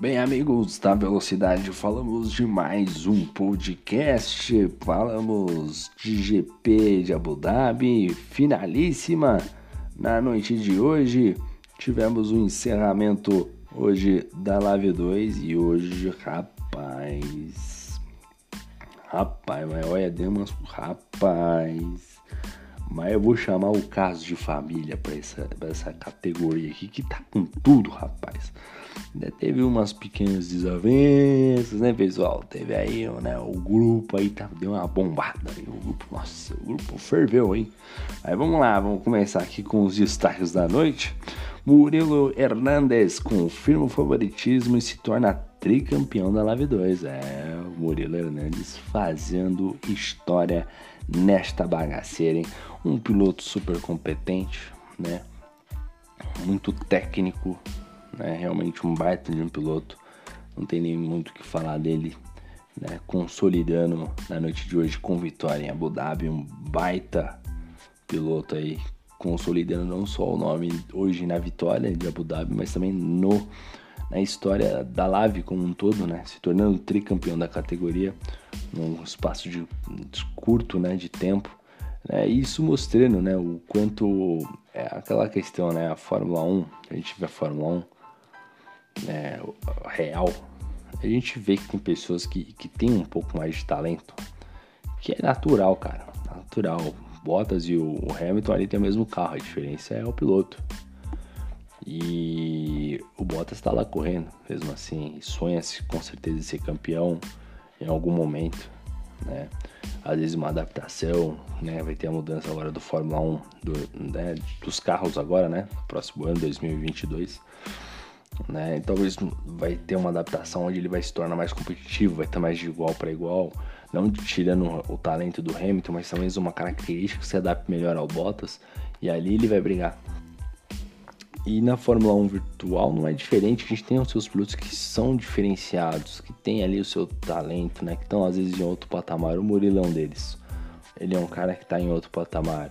Bem, amigos da Velocidade, falamos de mais um podcast. Falamos de GP de Abu Dhabi, finalíssima. Na noite de hoje, tivemos o um encerramento hoje da Live 2 e hoje, rapaz. Rapaz, mas olha, demos rapaz. Mas eu vou chamar o caso de família para essa, essa categoria aqui, que tá com tudo, rapaz. Ainda teve umas pequenas desavenças, né, pessoal? Teve aí, né, o grupo aí tá, deu uma bombada. Aí, o grupo, nossa, o grupo ferveu, hein? Aí vamos lá, vamos começar aqui com os destaques da noite. Murilo Hernandes confirma o favoritismo e se torna tricampeão da Live 2. É, o Murilo Hernandes fazendo história nesta bagaceira, hein? Um piloto super competente, né? Muito técnico, né? Realmente um baita de um piloto. Não tem nem muito o que falar dele, né? Consolidando na noite de hoje com vitória em Abu Dhabi, um baita piloto aí, consolidando não só o nome hoje na vitória de Abu Dhabi, mas também no na história da Lave como um todo, né? Se tornando tricampeão da categoria num espaço de, de curto, né, de tempo. Né? Isso mostrando, né, o quanto é aquela questão, né, a Fórmula 1, a gente vê a Fórmula 1 né, real, a gente vê que tem pessoas que, que tem um pouco mais de talento, que é natural, cara, natural. Bottas e o Hamilton ali tem o mesmo carro, a diferença é o piloto. E o Bottas está lá correndo, mesmo assim, sonha-se com certeza de ser campeão em algum momento, né? Às vezes uma adaptação, né? Vai ter a mudança agora do Fórmula 1, do, né? dos carros agora, né? Próximo ano, 2022. Né? E talvez vai ter uma adaptação onde ele vai se tornar mais competitivo, vai estar mais de igual para igual, não tirando o talento do Hamilton, mas talvez uma característica que se adapte melhor ao Bottas, e ali ele vai brigar e na Fórmula 1 virtual não é diferente, a gente tem os seus pilotos que são diferenciados, que tem ali o seu talento, né? Que estão às vezes em outro patamar. O Murilão deles, ele é um cara que está em outro patamar,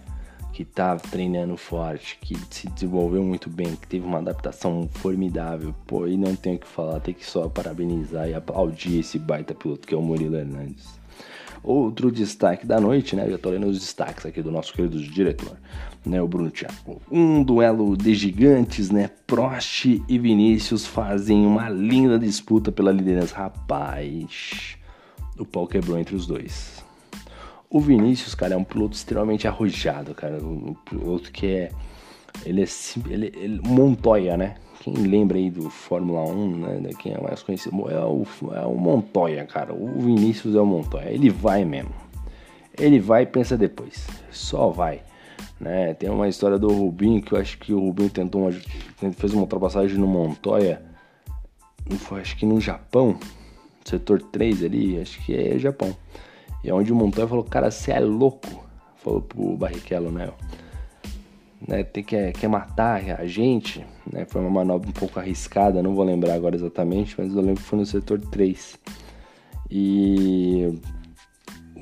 que está treinando forte, que se desenvolveu muito bem, que teve uma adaptação formidável. Pô, e não tenho o que falar, tem que só parabenizar e aplaudir esse baita piloto que é o Murilo Hernandes. Outro destaque da noite, né? Eu tô lendo os destaques aqui do nosso querido diretor, né? O Bruno Thiago. Um duelo de gigantes, né? Prost e Vinícius fazem uma linda disputa pela liderança. Rapaz, o pau quebrou entre os dois. O Vinícius, cara, é um piloto extremamente arrojado, cara. Um piloto que é. Ele é. Ele, ele, Montoya, né? Quem lembra aí do Fórmula 1, né? Quem é mais conhecido é o, é o Montoya, cara. O Vinícius é o Montoya. Ele vai mesmo. Ele vai e pensa depois. Só vai. Né? Tem uma história do Rubinho que eu acho que o Rubinho tentou uma, fez uma ultrapassagem no Montoya. Foi, acho que no Japão. Setor 3 ali, acho que é Japão. E é onde o Montoya falou, cara, você é louco. Falou pro Barrichello, né? né, tem que quer matar a gente, né, foi uma manobra um pouco arriscada, não vou lembrar agora exatamente, mas eu lembro que foi no setor 3. E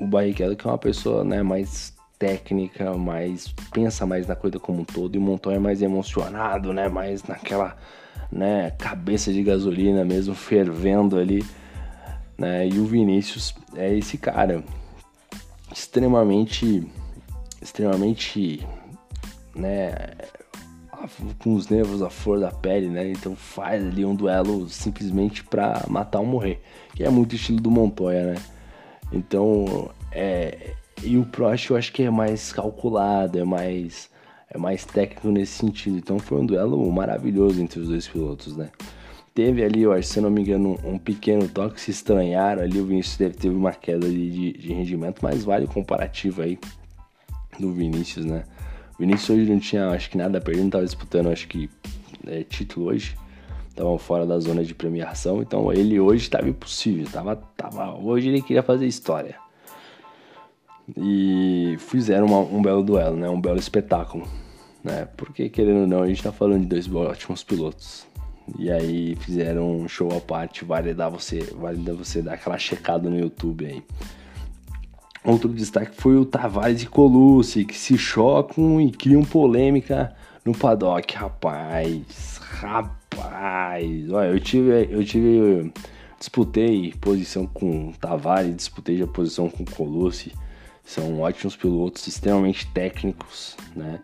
o Barrichello que é uma pessoa, né, mais técnica, mais pensa mais na coisa como um todo e o Montoya é mais emocionado, né, mais naquela, né, cabeça de gasolina mesmo fervendo ali, né? E o Vinícius é esse cara extremamente extremamente né, com os nervos à flor da pele, né? Então faz ali um duelo simplesmente para matar ou morrer, que é muito estilo do Montoya, né? Então, é, e o Prost eu acho que é mais calculado, é mais é mais técnico nesse sentido. Então foi um duelo maravilhoso entre os dois pilotos, né? Teve ali, eu acho, se não me engano, um, pequeno toque, se estranharam ali, o Vinícius deve ter uma queda de, de, de rendimento, mas vale o comparativo aí do Vinícius, né? Vinícius hoje não tinha, acho que nada a perder, não estava disputando, acho que é, título hoje. Estavam fora da zona de premiação, então ele hoje estava impossível, tava, tava, hoje ele queria fazer história. E fizeram uma, um belo duelo, né? Um belo espetáculo, né? Porque querendo ou não, a gente está falando de dois ótimos pilotos. E aí fizeram um show à parte, vale dar você, vale dar você dar aquela checada no YouTube aí. Outro destaque foi o Tavares e Colucci, que se chocam e criam polêmica no paddock. Rapaz, rapaz, olha, eu tive, eu tive, disputei posição com Tavares, disputei a posição com Colosse, são ótimos pilotos, extremamente técnicos, né?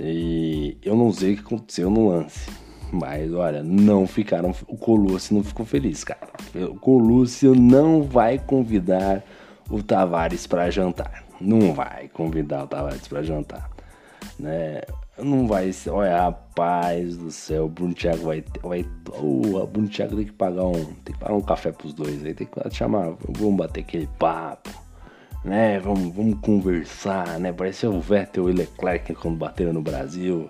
E eu não sei o que aconteceu no lance, mas olha, não ficaram, o Colosse não ficou feliz, cara. O Colosse não vai convidar o Tavares para jantar, não vai convidar o Tavares para jantar, né? Não vai ser. Olha, rapaz do céu, o Bruno Thiago vai. vai o Bruno Thiago tem que pagar um. Tem que pagar um café pros dois aí. Tem que chamar. Vamos bater aquele papo. Né? Vamos, vamos conversar, né? Parece o Vettel e o Leclerc quando bateram no Brasil.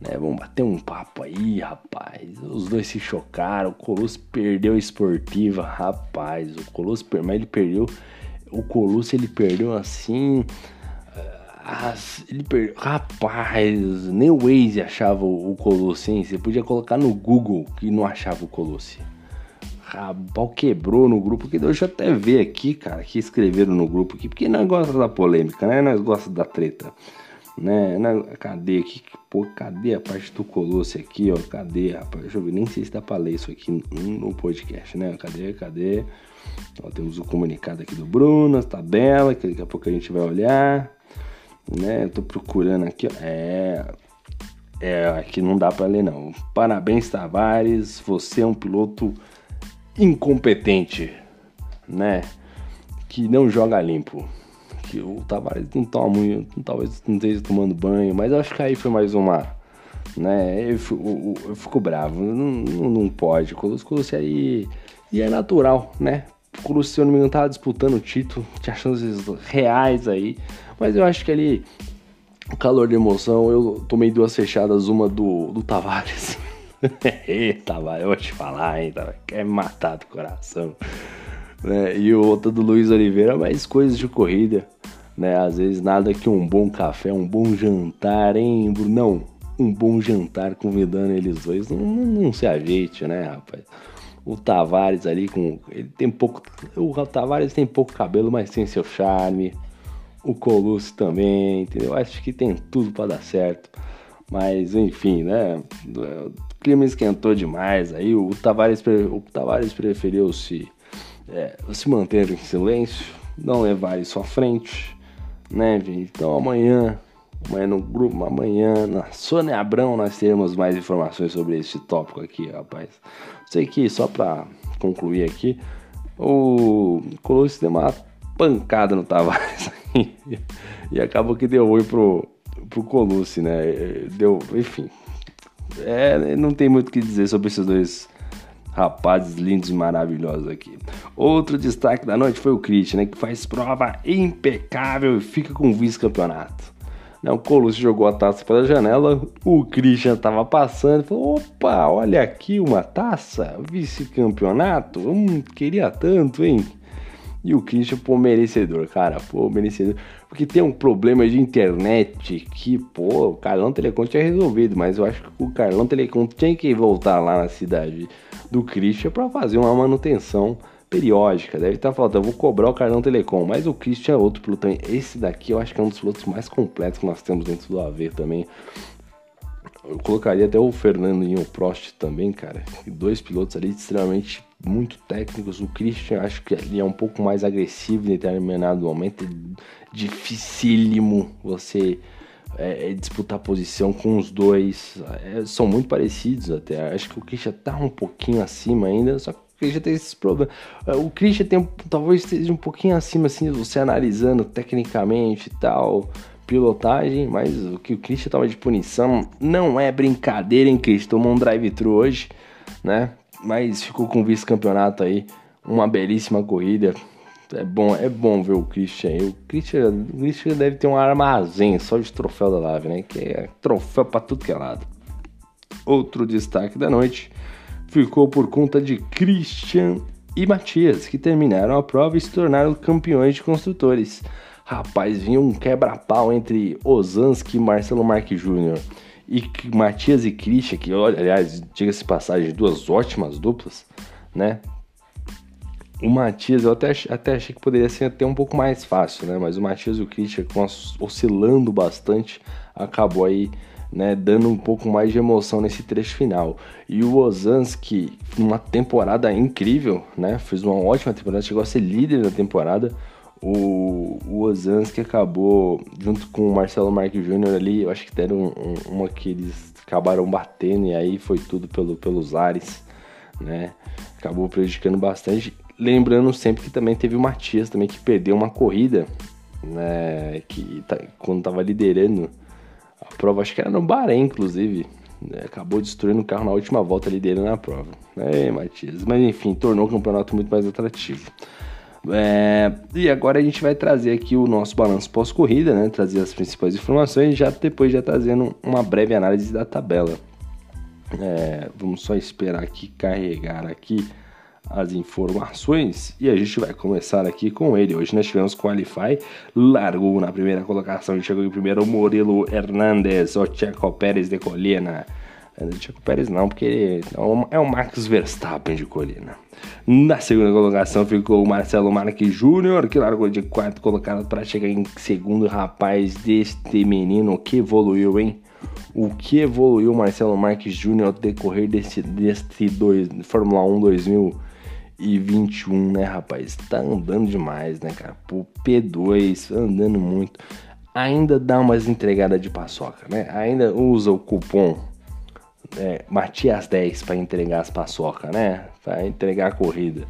Né? Vamos bater um papo aí, rapaz. Os dois se chocaram. O Colosso perdeu a esportiva, rapaz. O Colosso, mas ele perdeu. O Colosso ele perdeu assim ah, ele per... Rapaz, nem o Waze achava o Colosse, hein? Você podia colocar no Google que não achava o Colosse. Rabal quebrou no grupo, que deixa eu até ver aqui, cara, que escreveram no grupo aqui, porque nós gosta da polêmica, né? Nós gosta da treta, né? Cadê aqui? Pô, cadê a parte do Colosse aqui, ó? Cadê, rapaz? Deixa eu ver, nem sei se dá pra ler isso aqui no podcast, né? Cadê, cadê? Ó, temos o comunicado aqui do Bruno, a tabela, que daqui a pouco a gente vai olhar né? Eu tô procurando aqui, ó. É. É, aqui não dá para ler não. Parabéns, Tavares, você é um piloto incompetente, né? Que não joga limpo. Que o Tavares não toma muito, talvez não esteja tomando banho, mas acho que aí foi mais uma, né? Eu, eu, fico bravo, não, não, pode. Colosse aí e é natural, né? O Colosse, se eu não me engano, tava disputando o título, tinha chances reais aí. Mas eu acho que ali, calor de emoção, eu tomei duas fechadas, uma do, do Tavares. Tavares, eu vou te falar, hein, Tavares, quer me matar do coração. Né? E outra do Luiz Oliveira, mas coisas de corrida, né? Às vezes nada que um bom café, um bom jantar, hein, Brunão? Um bom jantar convidando eles dois, não, não, não se ajeite, né, rapaz? o Tavares ali com. Ele tem pouco. O Tavares tem pouco cabelo, mas tem seu charme o Colucci também, entendeu? Acho que tem tudo para dar certo. Mas enfim, né? Clima esquentou demais. Aí o Tavares, o Tavares preferiu se, é, se manter em silêncio, não levar isso à frente, né, gente? Então amanhã, amanhã no grupo, amanhã na Sônia Abrão nós teremos mais informações sobre esse tópico aqui, rapaz. Sei que só para concluir aqui, o Colucci deu uma pancada no Tavares e acabou que deu oi pro, pro Colucci, né? Deu, enfim. É, não tem muito o que dizer sobre esses dois rapazes lindos e maravilhosos aqui. Outro destaque da noite foi o Christian, né? Que faz prova impecável e fica com vice-campeonato. Né, o Colucci jogou a taça pela janela, o Christian tava passando e falou: opa, olha aqui uma taça, vice-campeonato, hum, queria tanto, hein? E o Christian, pô, merecedor, cara, pô, merecedor. Porque tem um problema de internet que, pô, o Carlão Telecom tinha resolvido, mas eu acho que o Carlão Telecom tinha que voltar lá na cidade do Christian para fazer uma manutenção periódica. Deve estar tá faltando, vou cobrar o Carlão Telecom, mas o Christian é outro piloto. Esse daqui eu acho que é um dos pilotos mais completos que nós temos dentro do AV também. Eu colocaria até o Fernando e o Prost também, cara. Dois pilotos ali extremamente muito técnicos. O Christian acho que ele é um pouco mais agressivo em determinado momento. Dificílimo você é, é, disputar posição com os dois. É, são muito parecidos até. Acho que o Christian tá um pouquinho acima ainda, só que o Christian tem esses problemas. É, o Christian tem, talvez esteja um pouquinho acima, assim, você analisando tecnicamente e tal, pilotagem, mas o que o Christian tava de punição não é brincadeira, hein, Christian? Tomou um drive-thru hoje, né? Mas ficou com vice-campeonato aí, uma belíssima corrida. É bom, é bom ver o Christian. O Christian, o Christian deve ter um armazém só de troféu da Live, né? Que é troféu para tudo que é lado. Outro destaque da noite ficou por conta de Christian e Matias, que terminaram a prova e se tornaram campeões de construtores. Rapaz, vinha um quebra-pau entre Ozanski e Marcelo Marques Jr e Matias e Christian, que aliás, diga-se passagem, duas ótimas duplas, né? O Matias, eu até, até achei que poderia ser até um pouco mais fácil, né? Mas o Matias e o Christian, oscilando bastante, acabou aí né, dando um pouco mais de emoção nesse trecho final. E o Ozanski, numa temporada incrível, né, fez uma ótima temporada, chegou a ser líder da temporada. O, o Ozanski acabou, junto com o Marcelo Marques Júnior ali, eu acho que deram um, um, uma que eles acabaram batendo e aí foi tudo pelo, pelos ares, né? Acabou prejudicando bastante. Lembrando sempre que também teve o Matias também que perdeu uma corrida, né? Que tá, quando estava liderando a prova, acho que era no Bahrein, inclusive. Né, acabou destruindo o carro na última volta, liderando a prova. É, Matias. Mas enfim, tornou o campeonato muito mais atrativo. É, e agora a gente vai trazer aqui o nosso balanço pós-corrida, né? Trazer as principais informações e já depois já trazendo uma breve análise da tabela. É, vamos só esperar aqui carregar aqui as informações e a gente vai começar aqui com ele. Hoje nós tivemos Qualify, largou na primeira colocação chegou em primeiro Murilo Hernandes, o Checo Pérez de Colina. É, o Checo Pérez não, porque é o Max Verstappen de Colina. Na segunda colocação ficou o Marcelo Marques Júnior, que largou de quarto colocado para chegar em segundo. Rapaz, deste menino que evoluiu, hein? O que evoluiu Marcelo Marques Júnior ao decorrer desse, desse dois, Fórmula 1 2000 e 21, né, rapaz? Tá andando demais, né, cara? Pô, P2, andando muito. Ainda dá umas entregadas de paçoca, né? Ainda usa o cupom é, Matias 10 para entregar as paçoca, né? Para entregar a corrida.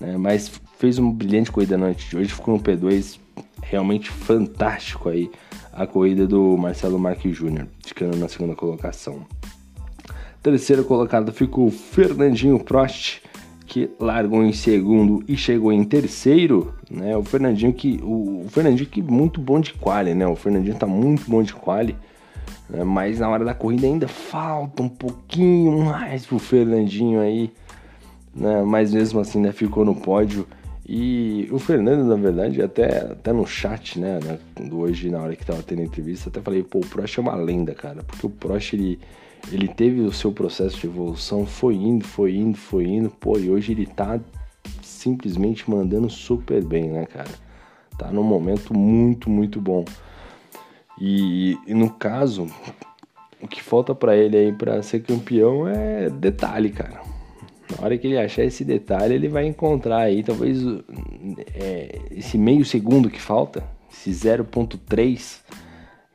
Né? Mas fez uma brilhante corrida na noite de hoje, ficou no P2 realmente fantástico aí a corrida do Marcelo Marques Júnior, ficando na segunda colocação. Terceiro colocado ficou Fernandinho Prost, que largou em segundo e chegou em terceiro, né? O Fernandinho que o, o Fernandinho que muito bom de quali, né? O Fernandinho tá muito bom de quali, né? mas na hora da corrida ainda falta um pouquinho mais pro Fernandinho aí, né? Mas mesmo assim ainda ficou no pódio. E o Fernando, na verdade, até, até no chat, né, do hoje, na hora que tava tendo entrevista, até falei, pô, o Prost é uma lenda, cara, porque o Prost, ele, ele teve o seu processo de evolução, foi indo, foi indo, foi indo, pô, e hoje ele tá simplesmente mandando super bem, né, cara? Tá num momento muito, muito bom. E, e no caso, o que falta para ele aí para ser campeão é detalhe, cara. Na hora que ele achar esse detalhe, ele vai encontrar aí talvez é, esse meio segundo que falta, esse 0.3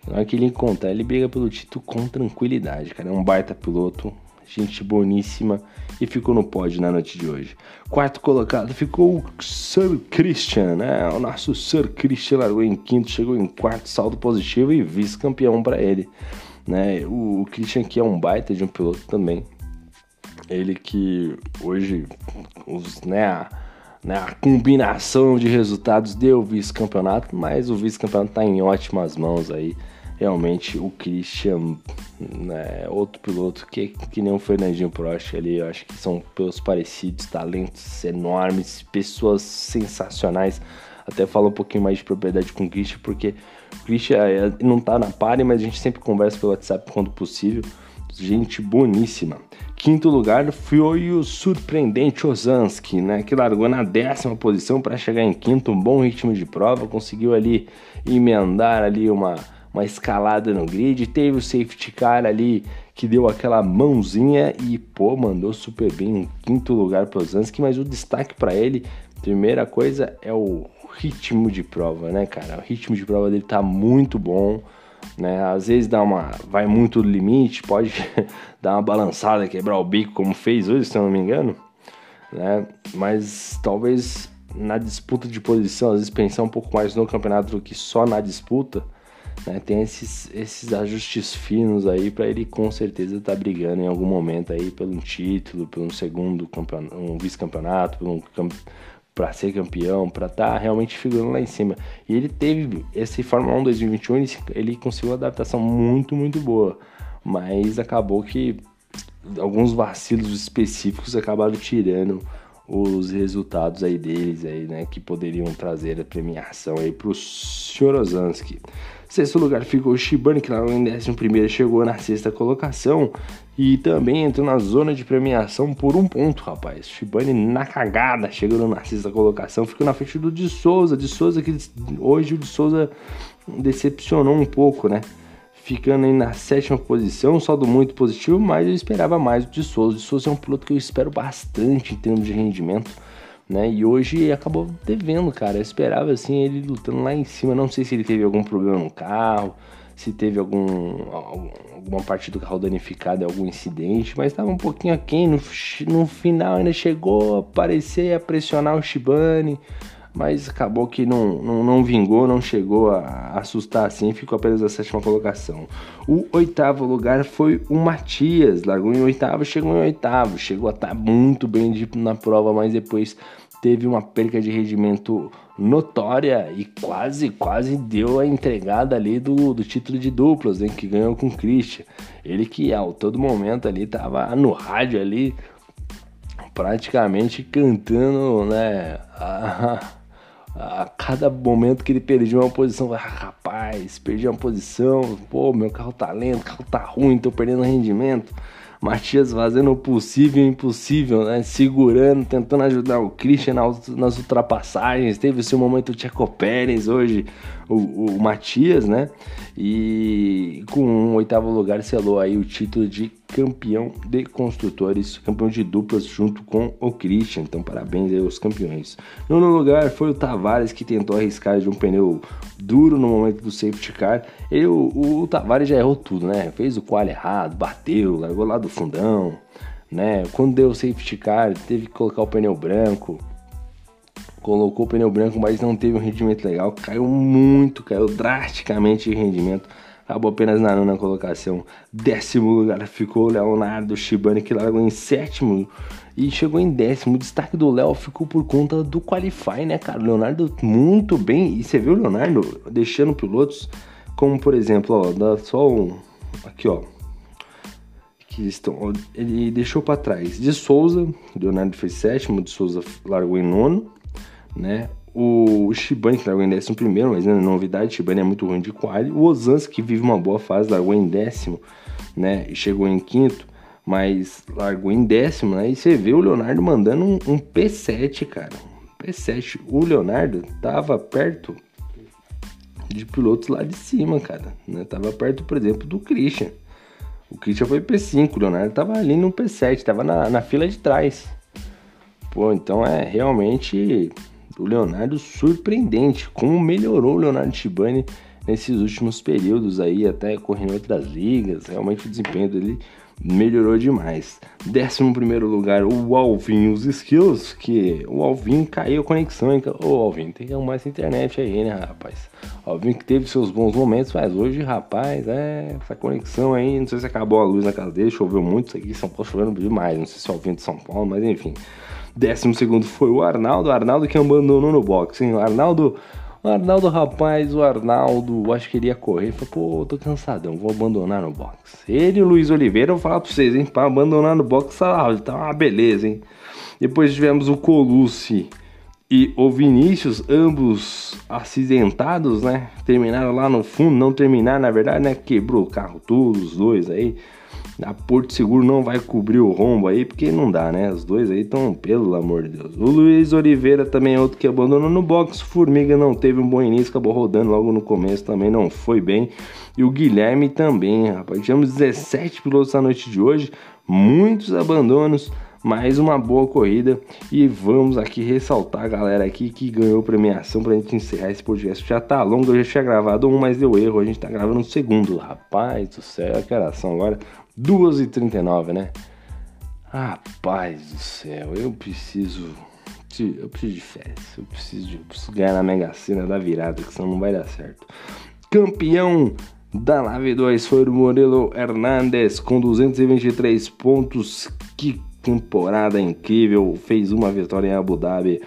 na hora que ele encontrar, ele briga pelo título com tranquilidade, cara. É um baita piloto, gente boníssima e ficou no pódio na noite de hoje. Quarto colocado ficou o Sir Christian, né? O nosso Sir Christian largou em quinto, chegou em quarto, saldo positivo e vice-campeão para ele, né? O, Christian que é um baita de um piloto também. Ele que hoje os, né, a, né, a combinação de resultados deu vice-campeonato, mas o vice-campeonato está em ótimas mãos aí realmente o Christian, né, outro piloto que, que nem o Fernandinho Prost ali, eu acho que são pelos parecidos, talentos enormes, pessoas sensacionais. Até falo um pouquinho mais de propriedade com o Christian, porque o Christian é, não tá na pare, mas a gente sempre conversa pelo WhatsApp quando possível. Gente boníssima. Quinto lugar foi o surpreendente Ozanski, né, que largou na décima posição para chegar em quinto, um bom ritmo de prova, conseguiu ali emendar ali uma uma escalada no grid, teve o safety car ali que deu aquela mãozinha e pô, mandou super bem em quinto lugar para o Zansky, mas o destaque para ele, primeira coisa é o ritmo de prova, né, cara? O ritmo de prova dele tá muito bom, né? Às vezes dá uma vai muito do limite, pode dar uma balançada, quebrar o bico como fez hoje, se eu não me engano, né? Mas talvez na disputa de posição, às vezes pensar um pouco mais no campeonato do que só na disputa, né? Tem esses, esses ajustes finos aí para ele com certeza estar tá brigando em algum momento aí pelo um título, pelo um segundo um vice-campeonato, um para ser campeão, para estar tá realmente figurando lá em cima. E ele teve esse Fórmula 1 2021, ele, ele conseguiu uma adaptação muito, muito boa, mas acabou que alguns vacilos específicos acabaram tirando os resultados aí deles aí, né, que poderiam trazer a premiação aí para o Chorozansky. Sexto lugar ficou o Shibane, que lá em décimo primeiro chegou na sexta colocação e também entrou na zona de premiação por um ponto, rapaz. Shibane na cagada, chegando na sexta colocação, ficou na frente do de Souza. De Souza que hoje o de Souza decepcionou um pouco, né? ficando aí na sétima posição, saldo muito positivo, mas eu esperava mais de Souza. De Souza é um piloto que eu espero bastante em termos de rendimento, né? E hoje acabou devendo, cara. Eu esperava assim ele lutando lá em cima. Não sei se ele teve algum problema no carro, se teve algum, alguma parte do carro danificada, algum incidente, mas estava um pouquinho aquém. No, no final ainda chegou a aparecer, a pressionar o Shibane mas acabou que não, não, não vingou, não chegou a assustar assim, ficou apenas a sétima colocação. O oitavo lugar foi o Matias, largou em oitavo, chegou em oitavo, chegou a estar tá muito bem na prova, mas depois teve uma perca de rendimento notória e quase, quase deu a entregada ali do, do título de duplas, hein, que ganhou com o Christian. Ele que a todo momento ali tava no rádio ali, praticamente cantando, né, a, a cada momento que ele perdia uma posição, ah, rapaz, perdi uma posição, pô, meu carro tá lento, o carro tá ruim, tô perdendo rendimento. Matias fazendo o possível e o impossível, né? Segurando, tentando ajudar o Christian nas ultrapassagens. Teve esse momento o Checo Pérez hoje, o, o Matias, né? E com um oitavo lugar selou aí o título de campeão de construtores, campeão de duplas junto com o Christian. Então, parabéns aí aos campeões. Nono lugar foi o Tavares que tentou arriscar de um pneu duro no momento do safety car. Ele, o, o, Tavares já errou tudo, né? Fez o qual errado, bateu, largou lá do fundão, né? Quando deu o safety car, teve que colocar o pneu branco. Colocou o pneu branco, mas não teve um rendimento legal. Caiu muito, caiu drasticamente de rendimento acabou apenas na nona colocação. Décimo lugar ficou o Leonardo Shibani, que largou em sétimo e chegou em décimo. O destaque do Léo ficou por conta do Qualify, né, cara? Leonardo muito bem. E você viu o Leonardo deixando pilotos, como por exemplo, ó, dá só um. Aqui, ó. Que estão, ele deixou para trás de Souza, Leonardo fez sétimo, de Souza largou em nono, né? O Shibane, que largou em décimo primeiro, mas não é novidade, Shibane é muito ruim de quali. O Ozans, que vive uma boa fase, largou em décimo, né? E chegou em quinto, mas largou em décimo, né? E você vê o Leonardo mandando um, um P7, cara. Um P7. O Leonardo tava perto de pilotos lá de cima, cara. Né? Tava perto, por exemplo, do Christian. O Christian foi P5, o Leonardo tava ali no P7, tava na, na fila de trás. Pô, então é realmente o Leonardo surpreendente, como melhorou o Leonardo Shibani nesses últimos períodos aí, até correndo em outras ligas, realmente o desempenho dele melhorou demais. 11 primeiro lugar, o Alvin, os skills, que o Alvin caiu a conexão, hein? Ô Alvin, tem que arrumar essa internet aí, né, rapaz? Alvin que teve seus bons momentos, mas hoje, rapaz, é essa conexão aí, não sei se acabou a luz na casa dele, choveu muito, isso aqui São Paulo chovendo demais, não sei se é o Alvin de São Paulo, mas enfim. Décimo segundo foi o Arnaldo, Arnaldo que abandonou no boxe, hein? O Arnaldo, o Arnaldo, rapaz, o Arnaldo, acho que ele ia correr, falou, pô, tô cansadão, vou abandonar no boxe. Ele e o Luiz Oliveira, eu vou falar pra vocês, hein? Pra abandonar no boxe, tá, tá uma beleza, hein? Depois tivemos o Colucci e o Vinícius, ambos acidentados, né? Terminaram lá no fundo, não terminaram, na verdade, né? Quebrou o carro tudo, os dois aí. A Porto Seguro não vai cobrir o rombo aí, porque não dá, né? Os dois aí estão, pelo amor de Deus. O Luiz Oliveira também é outro que abandonou no box. Formiga não teve um bom início, acabou rodando logo no começo, também não foi bem. E o Guilherme também, rapaz. Tivemos 17 pilotos na noite de hoje, muitos abandonos mais uma boa corrida e vamos aqui ressaltar a galera aqui que ganhou premiação pra gente encerrar esse podcast. Já tá longo, eu já tinha gravado um, mas deu erro, a gente tá gravando um segundo. Rapaz do céu, que oração agora? 2h39, né? Rapaz do céu, eu preciso. Eu preciso de férias. Eu preciso, de, eu preciso ganhar na Mega Sena da virada, que senão não vai dar certo. Campeão da Nave 2 foi o Morelo Hernandes com 223 pontos. Que temporada incrível! Fez uma vitória em Abu Dhabi,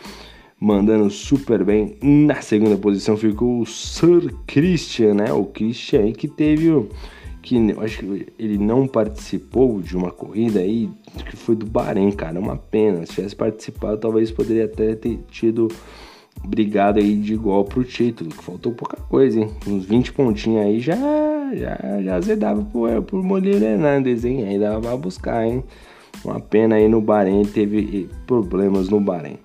mandando super bem. Na segunda posição ficou o Sir Christian, né? O Christian que teve o que acho que ele não participou de uma corrida aí que foi do Bahrein, cara. É uma pena. Se tivesse participado, talvez poderia até ter tido brigado aí de igual pro título. Que faltou pouca coisa, hein? Uns 20 pontinhos aí já, já, já azedava pro, pro Moreira Hernandes, hein? Dava pra buscar, hein? Uma pena aí no Bahrein, teve problemas no Bahrein.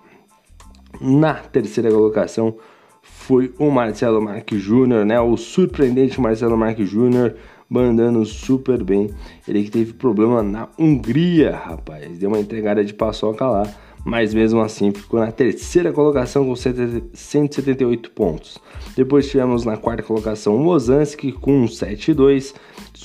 Na terceira colocação foi o Marcelo Marques Júnior, né? O surpreendente Marcelo Marques Júnior mandando super bem. Ele que teve problema na Hungria, rapaz. Deu uma entregada de paçoca lá, mas mesmo assim ficou na terceira colocação com 178 pontos. Depois tivemos na quarta colocação o Ozanski com 7-2.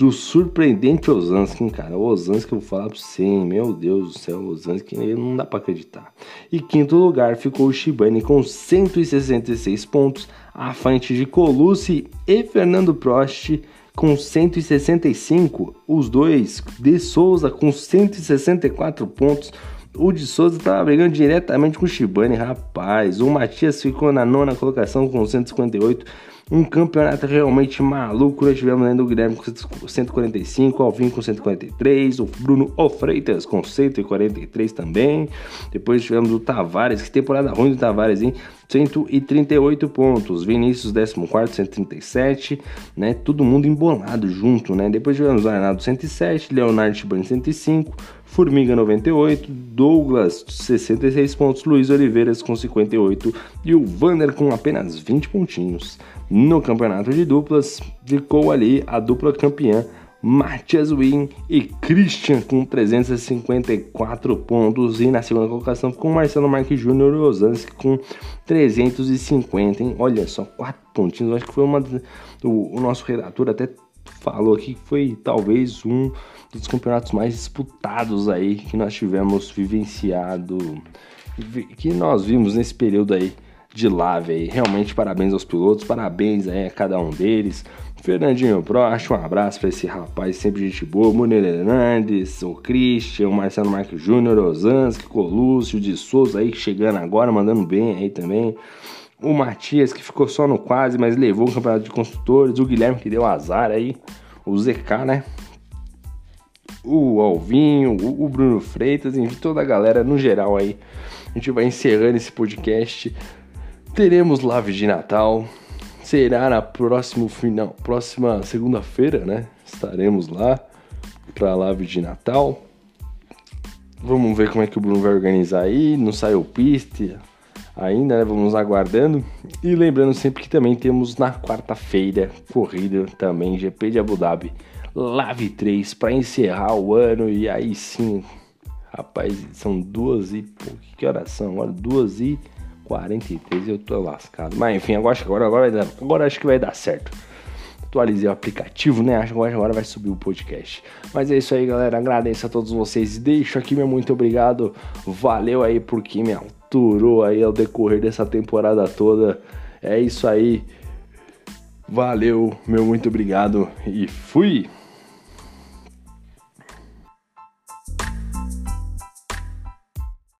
O surpreendente Ozanski, cara. O Ozanski eu vou falar pra você, hein? meu Deus do céu, o Ozanski não dá pra acreditar. E quinto lugar ficou o Shibane com 166 pontos, à frente de Colucci e Fernando Prost com 165, os dois de Souza com 164 pontos. O de Souza estava brigando diretamente com o Shibane, rapaz. O Matias ficou na nona colocação com 158 um campeonato realmente maluco. Nós tivemos ainda o Guilherme com 145, o Alvin com 143, o Bruno Ofreitas com 143 também. Depois tivemos o Tavares, que temporada ruim do Tavares, hein? 138 pontos. Vinícius 14, 137, né? Todo mundo embolado junto, né? Depois tivemos o Arnaldo 107, Leonardo Chibani 105, Formiga 98, Douglas 66 pontos, Luiz Oliveiras com 58 e o Vander com apenas 20 pontinhos. No campeonato de duplas, ficou ali a dupla campeã Matias Win e Christian com 354 pontos. E na segunda colocação ficou Marcelo Marques Júnior e Osanski com 350. Hein? Olha só, 4 pontinhos. Acho que foi uma. O, o nosso redator até falou aqui que foi talvez um dos campeonatos mais disputados aí que nós tivemos vivenciado, que nós vimos nesse período aí de lá, velho. Realmente parabéns aos pilotos, parabéns aí a cada um deles. Fernandinho Prost, um abraço para esse rapaz, sempre gente boa. Munir Hernandes, o Christian, o Marcelo Marques Júnior, Osanski, Colúcio, de Souza aí chegando agora, mandando bem aí também. O Matias que ficou só no quase, mas levou o campeonato de construtores. O Guilherme que deu azar aí. O ZK, né? O Alvinho, o Bruno Freitas, enfim, toda a galera no geral aí. A gente vai encerrando esse podcast Teremos live de Natal. Será na próximo final, próxima segunda-feira, né? Estaremos lá para a live de Natal. Vamos ver como é que o Bruno vai organizar aí. Não saiu pista ainda, né? Vamos aguardando. E lembrando sempre que também temos na quarta-feira corrida também GP de Abu Dhabi, Live 3 para encerrar o ano e aí sim, rapaz, são duas e que horas são? Agora duas e 43 eu tô lascado. Mas enfim, agora, agora, agora, vai dar, agora acho que vai dar certo. Atualizei o aplicativo, né? Acho que agora, vai subir o podcast. Mas é isso aí, galera. Agradeço a todos vocês. Deixo aqui meu muito obrigado. Valeu aí por quem me alturou aí ao decorrer dessa temporada toda. É isso aí. Valeu, meu muito obrigado e fui!